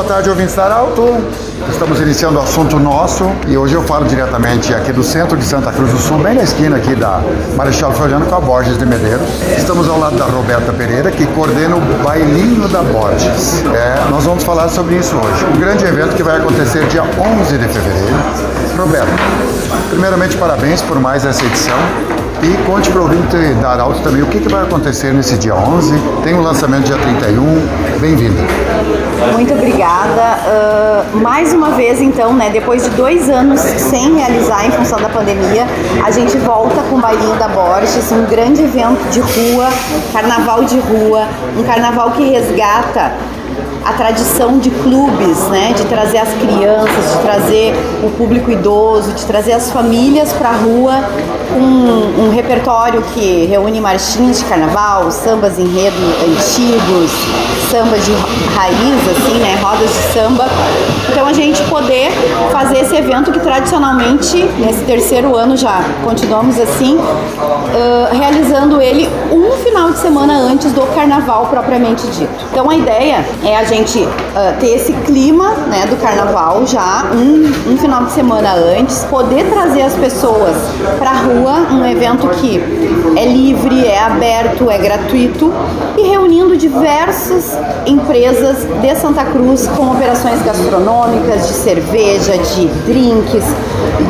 Boa tarde, ouvintes da Arauto. Estamos iniciando o assunto nosso e hoje eu falo diretamente aqui do centro de Santa Cruz do Sul, bem na esquina aqui da Marechal Floriano com a Borges de Medeiros. Estamos ao lado da Roberta Pereira, que coordena o Bailinho da Borges. É, nós vamos falar sobre isso hoje. Um grande evento que vai acontecer dia 11 de fevereiro. Roberta, primeiramente parabéns por mais essa edição. E conte para o ouvinte da Arauto também o que, que vai acontecer nesse dia 11. Tem o lançamento dia 31. Bem-vinda. Muito obrigada. Uh, mais uma vez, então, né, depois de dois anos sem realizar em função da pandemia, a gente volta com o Bailinho da Borges, um grande evento de rua, carnaval de rua, um carnaval que resgata a tradição de clubes, né, de trazer as crianças, de trazer o público idoso, de trazer as famílias para a rua com um, um, repertório que reúne marchinhas de carnaval, sambas enredo antigos, sambas de raiz, assim, né, rodas de samba. Então a gente poder fazer esse evento que tradicionalmente, nesse terceiro ano já continuamos assim, uh, final de semana antes do carnaval propriamente dito. Então a ideia é a gente uh, ter esse clima né, do carnaval já um, um final de semana antes, poder trazer as pessoas para a rua, um evento que é livre, é aberto, é gratuito e reunindo diversas empresas de Santa Cruz com operações gastronômicas, de cerveja, de drinks,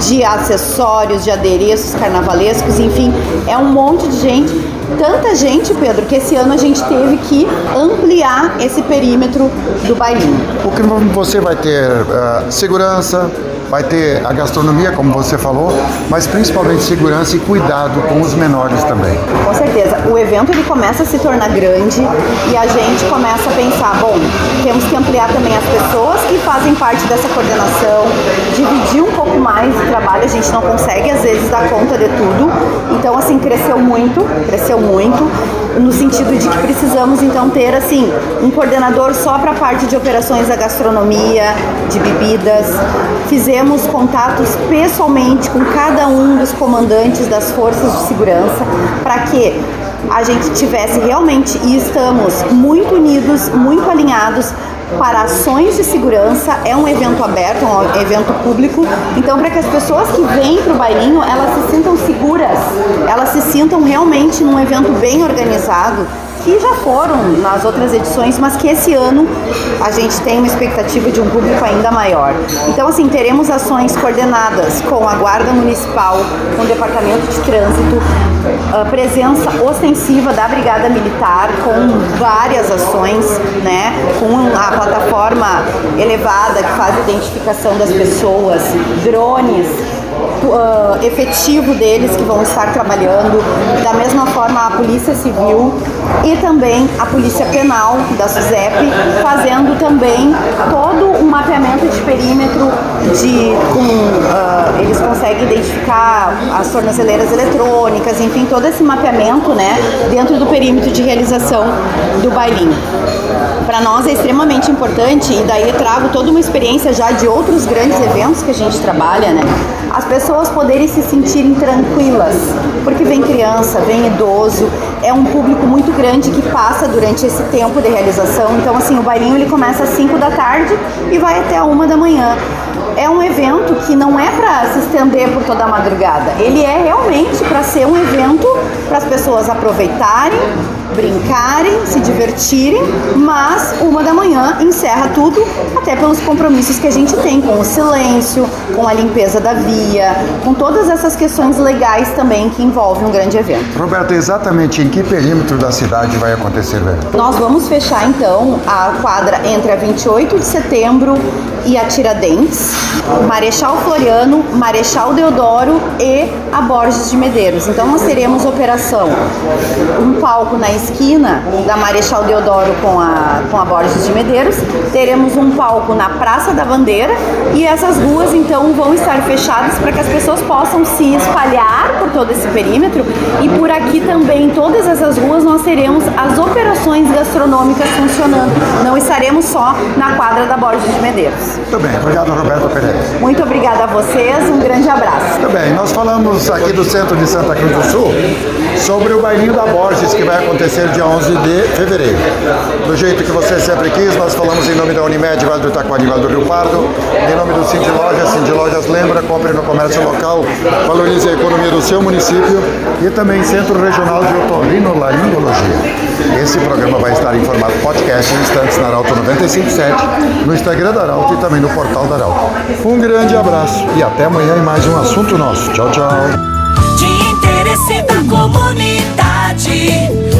de acessórios, de adereços carnavalescos, enfim, é um monte de gente tanta gente, Pedro, que esse ano a gente teve que ampliar esse perímetro do bailinho. O que você vai ter uh, segurança, vai ter a gastronomia, como você falou, mas principalmente segurança e cuidado com os menores também. Com certeza. O evento ele começa a se tornar grande e a gente começa a pensar, bom, temos que ampliar também as pessoas que fazem parte dessa coordenação, dividir um pouco mais o trabalho, a gente não consegue às vezes dar conta de tudo. Então assim, cresceu muito, cresceu muito no sentido de que precisamos então ter assim um coordenador só para a parte de operações da gastronomia, de bebidas. Fizemos contatos pessoalmente com cada um dos comandantes das forças de segurança para que a gente tivesse realmente e estamos muito unidos, muito alinhados para ações de segurança, é um evento aberto, um evento público. Então, para que as pessoas que vêm para o bailinho, elas se sintam seguras, elas se sintam realmente num evento bem organizado que já foram nas outras edições, mas que esse ano a gente tem uma expectativa de um público ainda maior. Então, assim, teremos ações coordenadas com a Guarda Municipal, com o Departamento de Trânsito, a presença ostensiva da Brigada Militar, com várias ações, né, com a plataforma elevada que faz a identificação das pessoas, drones, uh, efetivo deles que vão estar trabalhando, da mesma forma a Polícia Civil e também a Polícia Penal da SUSEP, fazendo também todo um mapeamento de perímetro de com, uh, eles conseguem identificar as tornozeleiras eletrônicas, enfim, todo esse mapeamento né, dentro do perímetro de realização do bailinho. Para nós é extremamente importante e daí trago toda uma experiência já de outros grandes eventos que a gente trabalha, né? As pessoas poderem se sentirem tranquilas, porque vem criança, vem idoso, é um público muito grande que passa durante esse tempo de realização. Então, assim, o bailinho ele começa às 5 da tarde e vai até a 1 da manhã. É um evento que não é para se estender por toda a madrugada. Ele é realmente para ser um evento para as pessoas aproveitarem, brincarem, se divertirem, mas uma da manhã encerra tudo, até pelos compromissos que a gente tem com o silêncio, com a limpeza da via, com todas essas questões legais também que envolvem um grande evento. Roberto, exatamente em que perímetro da cidade vai acontecer o evento? Nós vamos fechar então a quadra entre a 28 de setembro e a Tiradentes, Marechal Floriano, Marechal Deodoro e a Borges de Medeiros. Então nós teremos operação um palco na esquina da Marechal Deodoro com a, com a Borges de Medeiros, teremos um palco na Praça da Bandeira e essas ruas então vão estar fechadas para que as pessoas possam se espalhar por todo esse perímetro e por aqui também, em todas essas ruas, nós teremos as operações gastronômicas funcionando. Não estaremos só na quadra da Borges de Medeiros. Muito bem, obrigado Roberto Pereira. Muito obrigada a vocês, um grande abraço. Muito bem, nós falamos aqui do centro de Santa Cruz do Sul sobre o bailinho da Borges que vai acontecer dia 11 de fevereiro. Do jeito que você sempre quis, nós falamos em nome da Unimed, Vale do Itaquari, Vale do Rio Pardo, em nome do Cindy Lojas, Cindy Lojas lembra, compre no comércio local, valorize a economia do seu município e também Centro Regional de Otorrinolaringologia. Esse programa vai estar em formato podcast em instantes na Arauto 957, no Instagram da Arauto e também no portal da Arauto. Um grande abraço e até amanhã em mais um assunto nosso. Tchau, tchau. De interesse da comunidade.